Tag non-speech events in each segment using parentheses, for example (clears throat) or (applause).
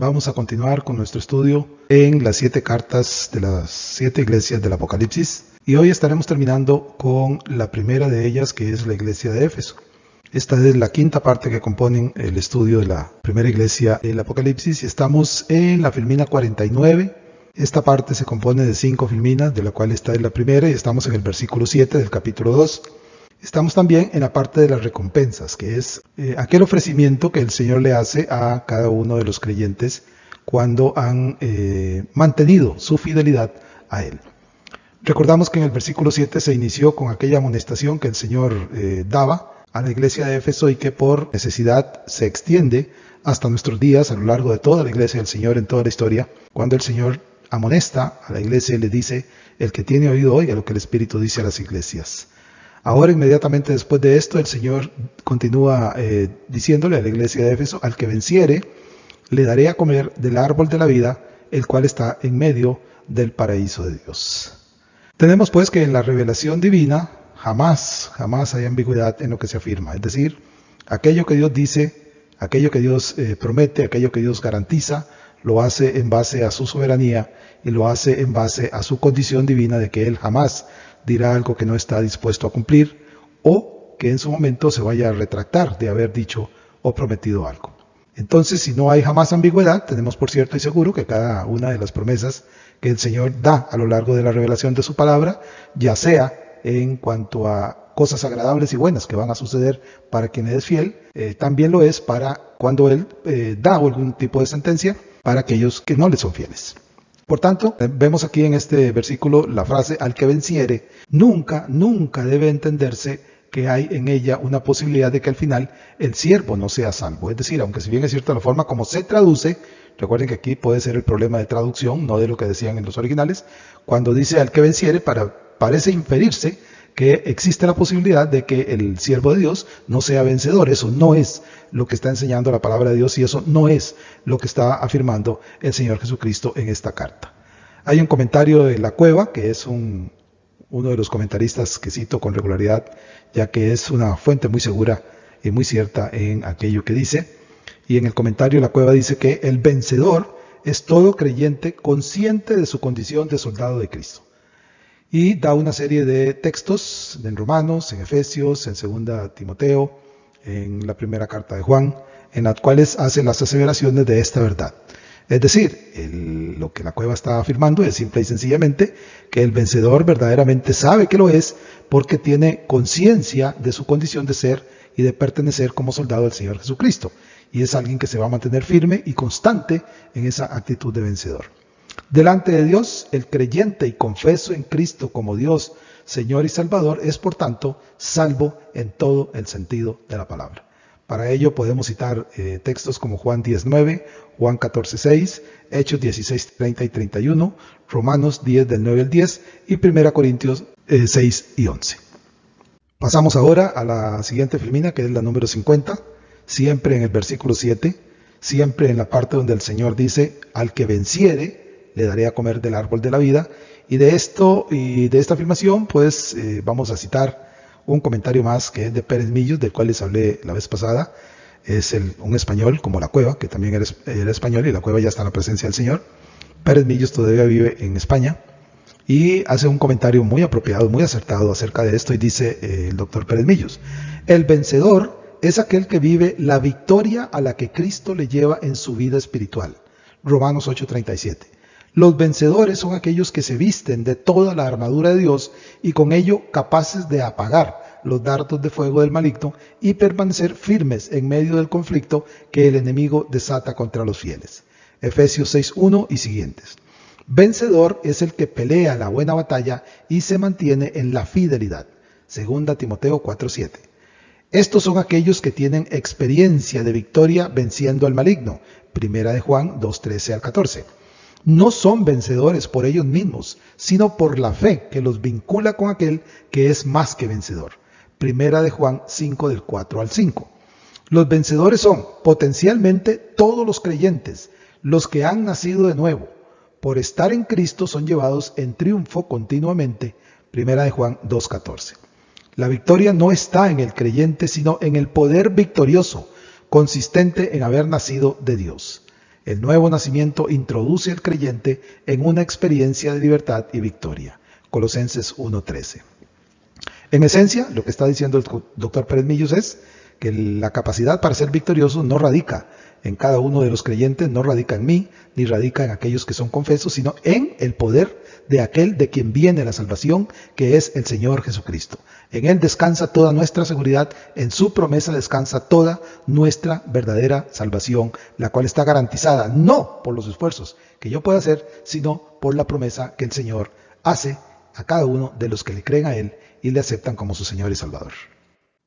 vamos a continuar con nuestro estudio en las siete cartas de las siete iglesias del Apocalipsis y hoy estaremos terminando con la primera de ellas que es la iglesia de Éfeso. Esta es la quinta parte que componen el estudio de la primera iglesia del Apocalipsis y estamos en la filmina 49. Esta parte se compone de cinco filminas, de la cual esta es la primera y estamos en el versículo 7 del capítulo 2. Estamos también en la parte de las recompensas, que es eh, aquel ofrecimiento que el Señor le hace a cada uno de los creyentes cuando han eh, mantenido su fidelidad a Él. Recordamos que en el versículo 7 se inició con aquella amonestación que el Señor eh, daba a la iglesia de Éfeso y que por necesidad se extiende hasta nuestros días a lo largo de toda la iglesia del Señor en toda la historia, cuando el Señor amonesta a la iglesia y le dice, el que tiene oído oiga lo que el Espíritu dice a las iglesias. Ahora inmediatamente después de esto el Señor continúa eh, diciéndole a la iglesia de Éfeso, al que venciere, le daré a comer del árbol de la vida, el cual está en medio del paraíso de Dios. Tenemos pues que en la revelación divina Jamás, jamás hay ambigüedad en lo que se afirma. Es decir, aquello que Dios dice, aquello que Dios eh, promete, aquello que Dios garantiza, lo hace en base a su soberanía y lo hace en base a su condición divina de que Él jamás dirá algo que no está dispuesto a cumplir o que en su momento se vaya a retractar de haber dicho o prometido algo. Entonces, si no hay jamás ambigüedad, tenemos por cierto y seguro que cada una de las promesas que el Señor da a lo largo de la revelación de su palabra, ya sea en cuanto a cosas agradables y buenas que van a suceder para quien es fiel, eh, también lo es para cuando Él eh, da algún tipo de sentencia para aquellos que no le son fieles. Por tanto, eh, vemos aquí en este versículo la frase al que venciere, nunca, nunca debe entenderse que hay en ella una posibilidad de que al final el siervo no sea salvo. Es decir, aunque si bien es cierta la forma como se traduce, recuerden que aquí puede ser el problema de traducción, no de lo que decían en los originales, cuando dice al que venciere parece inferirse que existe la posibilidad de que el siervo de Dios no sea vencedor. Eso no es lo que está enseñando la palabra de Dios y eso no es lo que está afirmando el Señor Jesucristo en esta carta. Hay un comentario de la cueva, que es uno de los comentaristas que cito con regularidad, ya que es una fuente muy segura y muy cierta en aquello que dice. Y en el comentario la cueva dice que el vencedor es todo creyente consciente de su condición de soldado de Cristo y da una serie de textos en Romanos, en Efesios, en Segunda Timoteo, en la primera carta de Juan, en las cuales hace las aseveraciones de esta verdad. Es decir, lo que la cueva está afirmando es simple y sencillamente que el vencedor verdaderamente sabe que lo es porque tiene conciencia de su condición de ser y de pertenecer como soldado del Señor Jesucristo. Y es alguien que se va a mantener firme y constante en esa actitud de vencedor. Delante de Dios, el creyente y confeso en Cristo como Dios, Señor y Salvador, es por tanto salvo en todo el sentido de la palabra. Para ello podemos citar eh, textos como Juan 19, Juan 14, 6, Hechos 16, 30 y 31, Romanos 10 del 9 al 10 y 1 Corintios 6 eh, y 11. Pasamos ahora a la siguiente filmina, que es la número 50, siempre en el versículo 7, siempre en la parte donde el Señor dice, al que venciere, le daré a comer del árbol de la vida. Y de esto y de esta afirmación, pues eh, vamos a citar un comentario más que es de Pérez Millos, del cual les hablé la vez pasada. Es el, un español como la cueva, que también era, español y la cueva ya está en la presencia del Señor. Pérez Millos todavía vive en España y hace un comentario muy apropiado, muy acertado acerca de esto y dice eh, el doctor Pérez Millos, el vencedor es aquel que vive la victoria a la que Cristo le lleva en su vida espiritual. Romanos 8:37. Los vencedores son aquellos que se visten de toda la armadura de Dios y con ello capaces de apagar los dardos de fuego del maligno y permanecer firmes en medio del conflicto que el enemigo desata contra los fieles. Efesios 6.1 y siguientes. Vencedor es el que pelea la buena batalla y se mantiene en la fidelidad. Segunda Timoteo 4.7. Estos son aquellos que tienen experiencia de victoria venciendo al maligno. Primera de Juan 2.13 al 14 no son vencedores por ellos mismos, sino por la fe que los vincula con aquel que es más que vencedor. Primera de Juan 5 del 4 al 5. Los vencedores son potencialmente todos los creyentes, los que han nacido de nuevo. Por estar en Cristo son llevados en triunfo continuamente. Primera de Juan 2.14. La victoria no está en el creyente, sino en el poder victorioso, consistente en haber nacido de Dios. El nuevo nacimiento introduce al creyente en una experiencia de libertad y victoria. Colosenses 1.13. En esencia, lo que está diciendo el doctor Pérez Millos es que la capacidad para ser victorioso no radica en cada uno de los creyentes, no radica en mí, ni radica en aquellos que son confesos, sino en el poder de aquel de quien viene la salvación, que es el Señor Jesucristo. En Él descansa toda nuestra seguridad, en su promesa descansa toda nuestra verdadera salvación, la cual está garantizada no por los esfuerzos que yo pueda hacer, sino por la promesa que el Señor hace a cada uno de los que le creen a Él y le aceptan como su Señor y Salvador.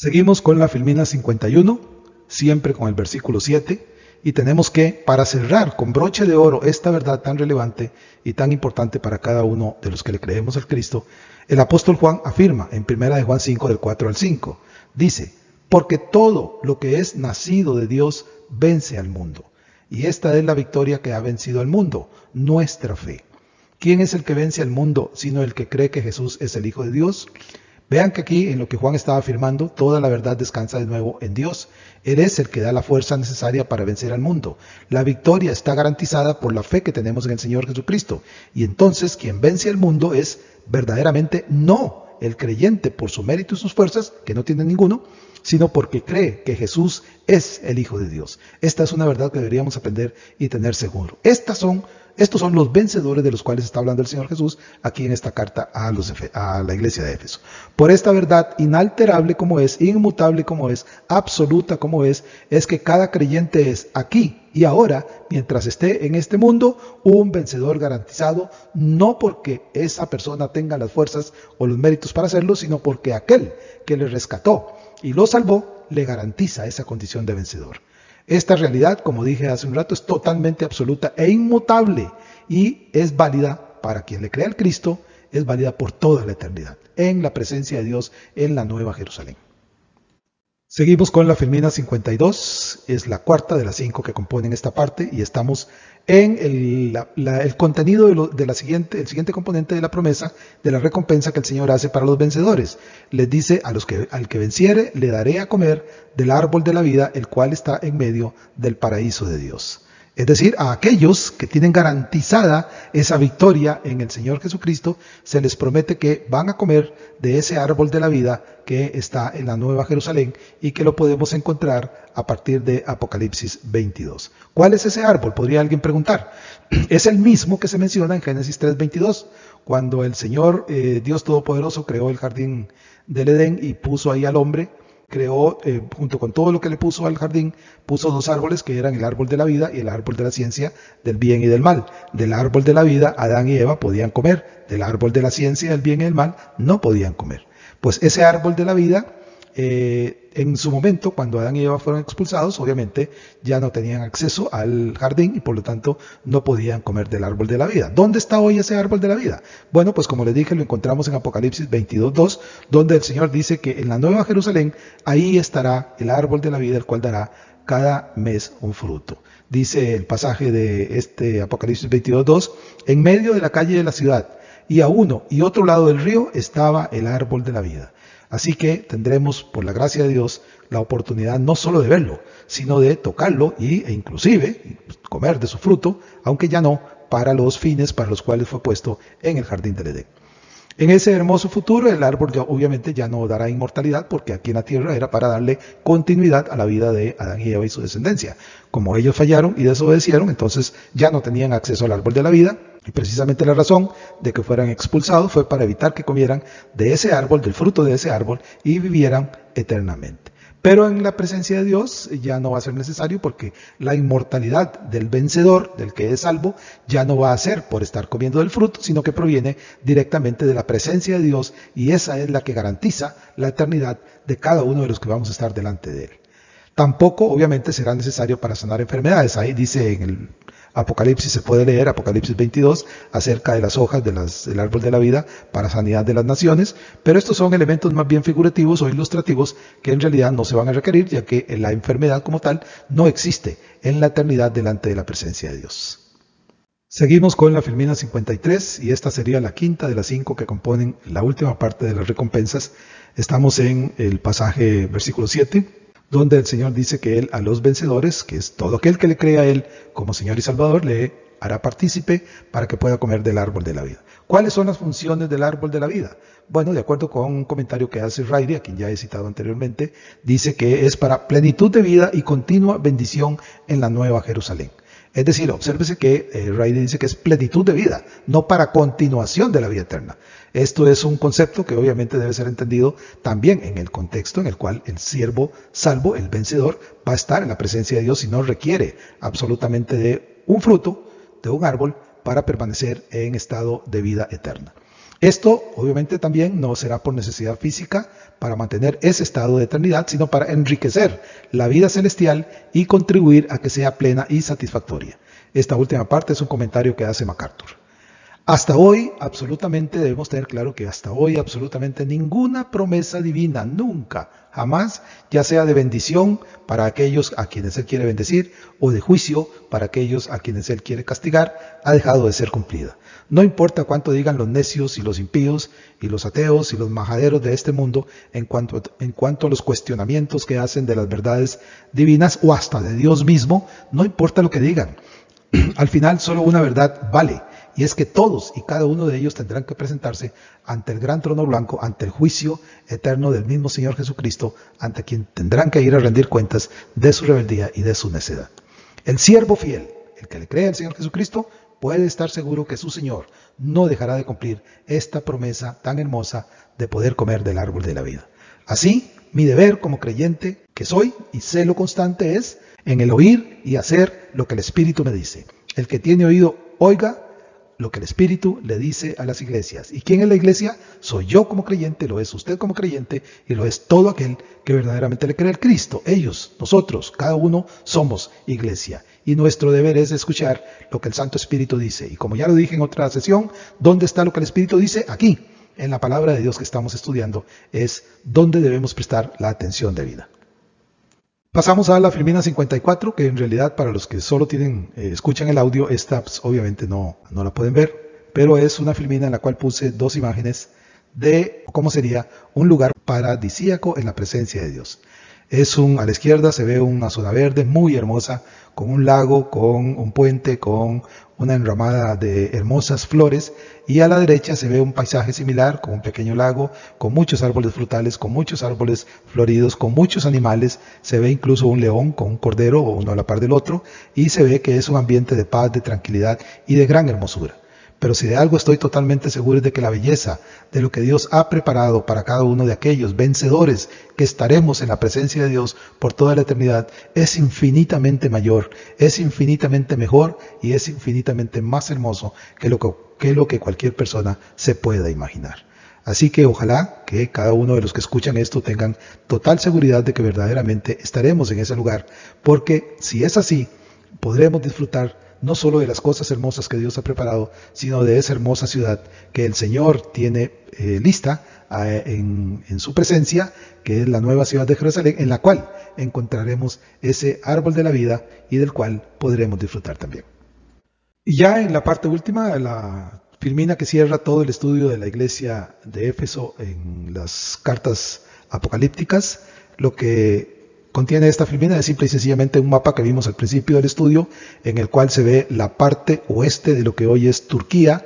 Seguimos con la Filmina 51, siempre con el versículo 7, y tenemos que, para cerrar con broche de oro esta verdad tan relevante y tan importante para cada uno de los que le creemos al Cristo, el apóstol Juan afirma en 1 de Juan 5 del 4 al 5, dice, porque todo lo que es nacido de Dios vence al mundo. Y esta es la victoria que ha vencido al mundo, nuestra fe. ¿Quién es el que vence al mundo sino el que cree que Jesús es el Hijo de Dios? Vean que aquí en lo que Juan estaba afirmando, toda la verdad descansa de nuevo en Dios. Él es el que da la fuerza necesaria para vencer al mundo. La victoria está garantizada por la fe que tenemos en el Señor Jesucristo. Y entonces quien vence al mundo es verdaderamente no el creyente por su mérito y sus fuerzas, que no tiene ninguno, sino porque cree que Jesús es el Hijo de Dios. Esta es una verdad que deberíamos aprender y tener seguro. Estas son estos son los vencedores de los cuales está hablando el Señor Jesús aquí en esta carta a, los, a la iglesia de Éfeso. Por esta verdad inalterable como es, inmutable como es, absoluta como es, es que cada creyente es aquí y ahora, mientras esté en este mundo, un vencedor garantizado, no porque esa persona tenga las fuerzas o los méritos para hacerlo, sino porque aquel que le rescató y lo salvó, le garantiza esa condición de vencedor. Esta realidad, como dije hace un rato, es totalmente absoluta e inmutable y es válida para quien le crea al Cristo, es válida por toda la eternidad, en la presencia de Dios en la Nueva Jerusalén. Seguimos con la Filmina 52, es la cuarta de las cinco que componen esta parte y estamos en el, contenido de, la siguiente, el siguiente componente de la promesa de la recompensa que el Señor hace para los vencedores. Les dice a los que al que venciere le daré a comer del árbol de la vida, el cual está en medio del paraíso de Dios. Es decir, a aquellos que tienen garantizada esa victoria en el Señor Jesucristo, se les promete que van a comer de ese árbol de la vida que está en la Nueva Jerusalén y que lo podemos encontrar a partir de Apocalipsis 22. ¿Cuál es ese árbol? Podría alguien preguntar. (clears throat) Es el mismo que se menciona en Génesis 3:22, cuando el Señor eh, Dios Todopoderoso creó el jardín del Edén y puso ahí al hombre creó, eh, junto con todo lo que le puso al jardín, puso dos árboles que eran el árbol de la vida y el árbol de la ciencia del bien y del mal. Del árbol de la vida, Adán y Eva podían comer, del árbol de la ciencia del bien y del mal no podían comer. Pues ese árbol de la vida eh, en su momento, cuando Adán y Eva fueron expulsados, obviamente ya no tenían acceso al jardín y por lo tanto no podían comer del árbol de la vida. ¿Dónde está hoy ese árbol de la vida? Bueno, pues como les dije, lo encontramos en Apocalipsis 22.2, donde el Señor dice que en la Nueva Jerusalén, ahí estará el árbol de la vida, el cual dará cada mes un fruto. Dice el pasaje de este Apocalipsis 22.2, en medio de la calle de la ciudad y a uno y otro lado del río estaba el árbol de la vida. Así que tendremos, por la gracia de Dios, la oportunidad no solo de verlo, sino de tocarlo y, e inclusive comer de su fruto, aunque ya no para los fines para los cuales fue puesto en el jardín del Edén. En ese hermoso futuro, el árbol obviamente ya no dará inmortalidad porque aquí en la tierra era para darle continuidad a la vida de Adán y Eva y su descendencia. Como ellos fallaron y desobedecieron, entonces ya no tenían acceso al árbol de la vida, y precisamente la razón de que fueran expulsados fue para evitar que comieran de ese árbol, del fruto de ese árbol, y vivieran eternamente. Pero en la presencia de Dios ya no va a ser necesario porque la inmortalidad del vencedor, del que es salvo, ya no va a ser por estar comiendo del fruto, sino que proviene directamente de la presencia de Dios y esa es la que garantiza la eternidad de cada uno de los que vamos a estar delante de Él. Tampoco, obviamente, será necesario para sanar enfermedades. Ahí dice en el Apocalipsis se puede leer, Apocalipsis 22, acerca de las hojas del árbol de la vida para sanidad de las naciones, pero estos son elementos más bien figurativos o ilustrativos que en realidad no se van a requerir, ya que la enfermedad como tal no existe en la eternidad delante de la presencia de Dios. Seguimos con la Filmina 53 y esta sería la quinta de las cinco que componen la última parte de las recompensas. Estamos en el pasaje versículo 7 donde el Señor dice que Él a los vencedores, que es todo aquel que le crea a Él como Señor y Salvador, le hará partícipe para que pueda comer del árbol de la vida. ¿Cuáles son las funciones del árbol de la vida? Bueno, de acuerdo con un comentario que hace Riley, a quien ya he citado anteriormente, dice que es para plenitud de vida y continua bendición en la nueva Jerusalén. Es decir, obsérvese que eh, Riley dice que es plenitud de vida, no para continuación de la vida eterna. Esto es un concepto que obviamente debe ser entendido también en el contexto en el cual el siervo salvo, el vencedor, va a estar en la presencia de Dios y no requiere absolutamente de un fruto, de un árbol, para permanecer en estado de vida eterna. Esto obviamente también no será por necesidad física para mantener ese estado de eternidad, sino para enriquecer la vida celestial y contribuir a que sea plena y satisfactoria. Esta última parte es un comentario que hace MacArthur. Hasta hoy, absolutamente debemos tener claro que hasta hoy, absolutamente ninguna promesa divina, nunca, jamás, ya sea de bendición para aquellos a quienes Él quiere bendecir o de juicio para aquellos a quienes Él quiere castigar, ha dejado de ser cumplida. No importa cuánto digan los necios y los impíos y los ateos y los majaderos de este mundo en cuanto, en cuanto a los cuestionamientos que hacen de las verdades divinas o hasta de Dios mismo, no importa lo que digan. (clears throat) Al final solo una verdad vale, y es que todos y cada uno de ellos tendrán que presentarse ante el gran trono blanco, ante el juicio eterno del mismo Señor Jesucristo, ante quien tendrán que ir a rendir cuentas de su rebeldía y de su necedad. El siervo fiel, el que le cree al Señor Jesucristo, puede estar seguro que su Señor no dejará de cumplir esta promesa tan hermosa de poder comer del árbol de la vida. Así, mi deber como creyente que soy y sé lo constante es en el oír y hacer lo que el Espíritu me dice. El que tiene oído, oiga lo que el Espíritu le dice a las iglesias. ¿Y quién es la iglesia? Soy yo como creyente, lo es usted como creyente y lo es todo aquel que verdaderamente le cree al Cristo. Ellos, nosotros, cada uno somos iglesia. Y nuestro deber es escuchar lo que el Santo Espíritu dice. Y como ya lo dije en otra sesión, ¿dónde está lo que el Espíritu dice? Aquí, en la palabra de Dios que estamos estudiando, es donde debemos prestar la atención de vida. Pasamos a la Filmina 54, que en realidad para los que solo tienen, eh, escuchan el audio, esta obviamente no, no la pueden ver, pero es una Filmina en la cual puse dos imágenes de cómo sería un lugar paradisíaco en la presencia de Dios. Es un, a la izquierda se ve una zona verde muy hermosa, con un lago, con un puente, con una enramada de hermosas flores, y a la derecha se ve un paisaje similar, con un pequeño lago, con muchos árboles frutales, con muchos árboles floridos, con muchos animales, se ve incluso un león con un cordero, uno a la par del otro, y se ve que es un ambiente de paz, de tranquilidad y de gran hermosura. Pero si de algo estoy totalmente seguro es de que la belleza de lo que Dios ha preparado para cada uno de aquellos vencedores que estaremos en la presencia de Dios por toda la eternidad es infinitamente mayor, es infinitamente mejor y es infinitamente más hermoso que lo que, cualquier persona se pueda imaginar. Así que ojalá que cada uno de los que escuchan esto tengan total seguridad de que verdaderamente estaremos en ese lugar, porque si es así, podremos disfrutar no solo de las cosas hermosas que Dios ha preparado, sino de esa hermosa ciudad que el Señor tiene eh, lista eh, en, en, su presencia, que es la nueva ciudad de Jerusalén, en la cual encontraremos ese árbol de la vida y del cual podremos disfrutar también. Y ya en la parte última, la filmina que cierra todo el estudio de la iglesia de Éfeso en las cartas apocalípticas, lo que contiene esta filmina es simple y sencillamente un mapa que vimos al principio del estudio, en el cual se ve la parte oeste de lo que hoy es Turquía,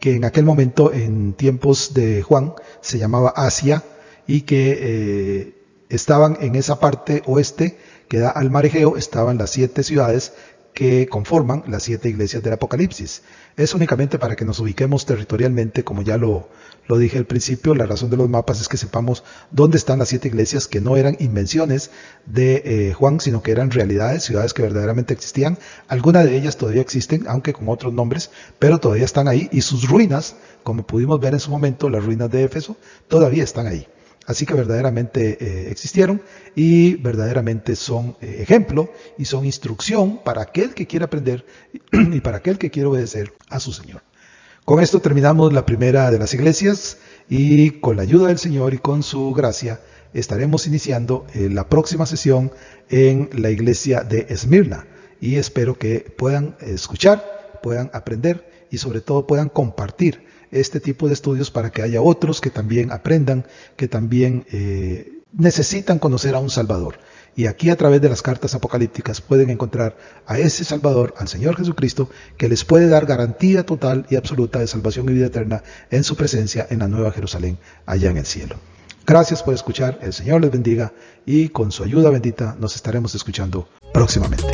que en aquel momento, en tiempos de Juan, se llamaba Asia, y que eh, estaban en esa parte oeste que da al mar Egeo, estaban las siete ciudades que conforman las siete iglesias del Apocalipsis. Es únicamente para que nos ubiquemos territorialmente, como ya lo, lo dije al principio, la razón de los mapas es que sepamos dónde están las siete iglesias que no eran invenciones de eh, Juan, sino que eran realidades, ciudades que verdaderamente existían. Algunas de ellas todavía existen, aunque con otros nombres, pero todavía están ahí y sus ruinas, como pudimos ver en su momento, las ruinas de Éfeso, todavía están ahí. Así que verdaderamente eh, existieron y verdaderamente son eh, ejemplo y son instrucción para aquel que quiere aprender (clears throat) y para aquel que quiere obedecer a su Señor. Con esto terminamos la primera de las iglesias y con la ayuda del Señor y con su gracia estaremos iniciando eh, la próxima sesión en la iglesia de Esmirna y espero que puedan escuchar, puedan aprender y sobre todo puedan compartir este tipo de estudios para que haya otros que también aprendan, que también eh, necesitan conocer a un Salvador. Y aquí a través de las cartas apocalípticas pueden encontrar a ese Salvador, al Señor Jesucristo, que les puede dar garantía total y absoluta de salvación y vida eterna en su presencia en la Nueva Jerusalén, allá en el cielo. Gracias por escuchar, el Señor les bendiga y con su ayuda bendita nos estaremos escuchando próximamente.